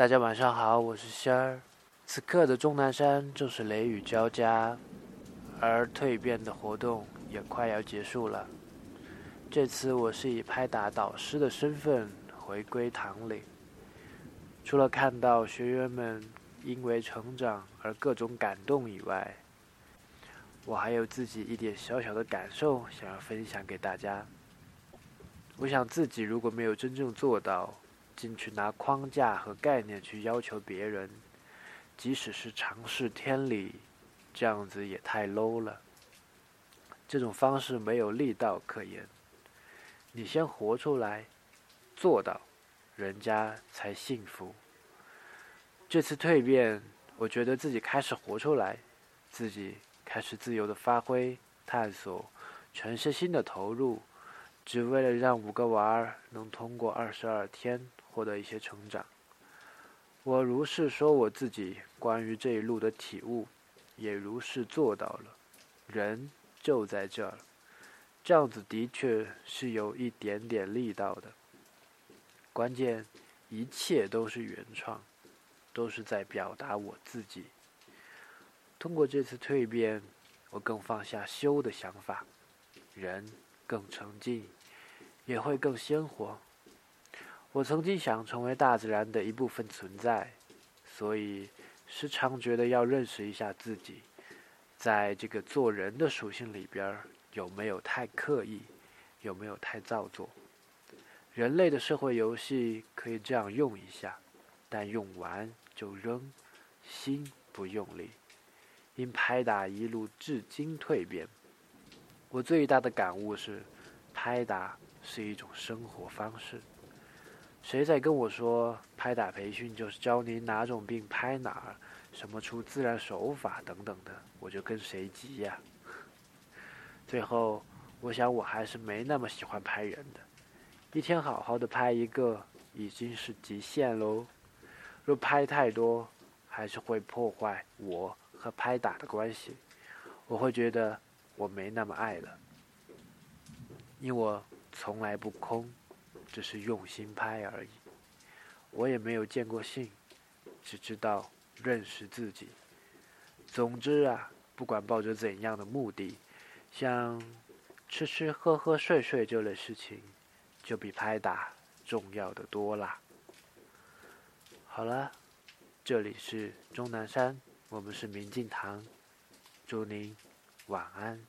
大家晚上好，我是仙儿。此刻的终南山正是雷雨交加，而蜕变的活动也快要结束了。这次我是以拍打导师的身份回归堂里，除了看到学员们因为成长而各种感动以外，我还有自己一点小小的感受想要分享给大家。我想自己如果没有真正做到，进去拿框架和概念去要求别人，即使是尝试天理，这样子也太 low 了。这种方式没有力道可言。你先活出来，做到，人家才幸福。这次蜕变，我觉得自己开始活出来，自己开始自由的发挥、探索，全身心的投入，只为了让五个娃儿能通过二十二天获得一些成长。我如是说我自己关于这一路的体悟，也如是做到了。人就在这儿。这样子的确是有一点点力道的。关键，一切都是原创，都是在表达我自己。通过这次蜕变，我更放下修的想法，人更沉静，也会更鲜活。我曾经想成为大自然的一部分存在，所以时常觉得要认识一下自己，在这个做人的属性里边儿。有没有太刻意？有没有太造作？人类的社会游戏可以这样用一下，但用完就扔，心不用力。因拍打一路至今蜕变，我最大的感悟是，拍打是一种生活方式。谁在跟我说拍打培训就是教你哪种病拍哪儿，什么出自然手法等等的，我就跟谁急呀。最后，我想我还是没那么喜欢拍人的，一天好好的拍一个已经是极限喽。若拍太多，还是会破坏我和拍打的关系，我会觉得我没那么爱了。因我从来不空，只是用心拍而已。我也没有见过信，只知道认识自己。总之啊，不管抱着怎样的目的。像吃吃喝喝睡睡这类事情，就比拍打重要的多啦。好了，这里是钟南山，我们是明镜堂，祝您晚安。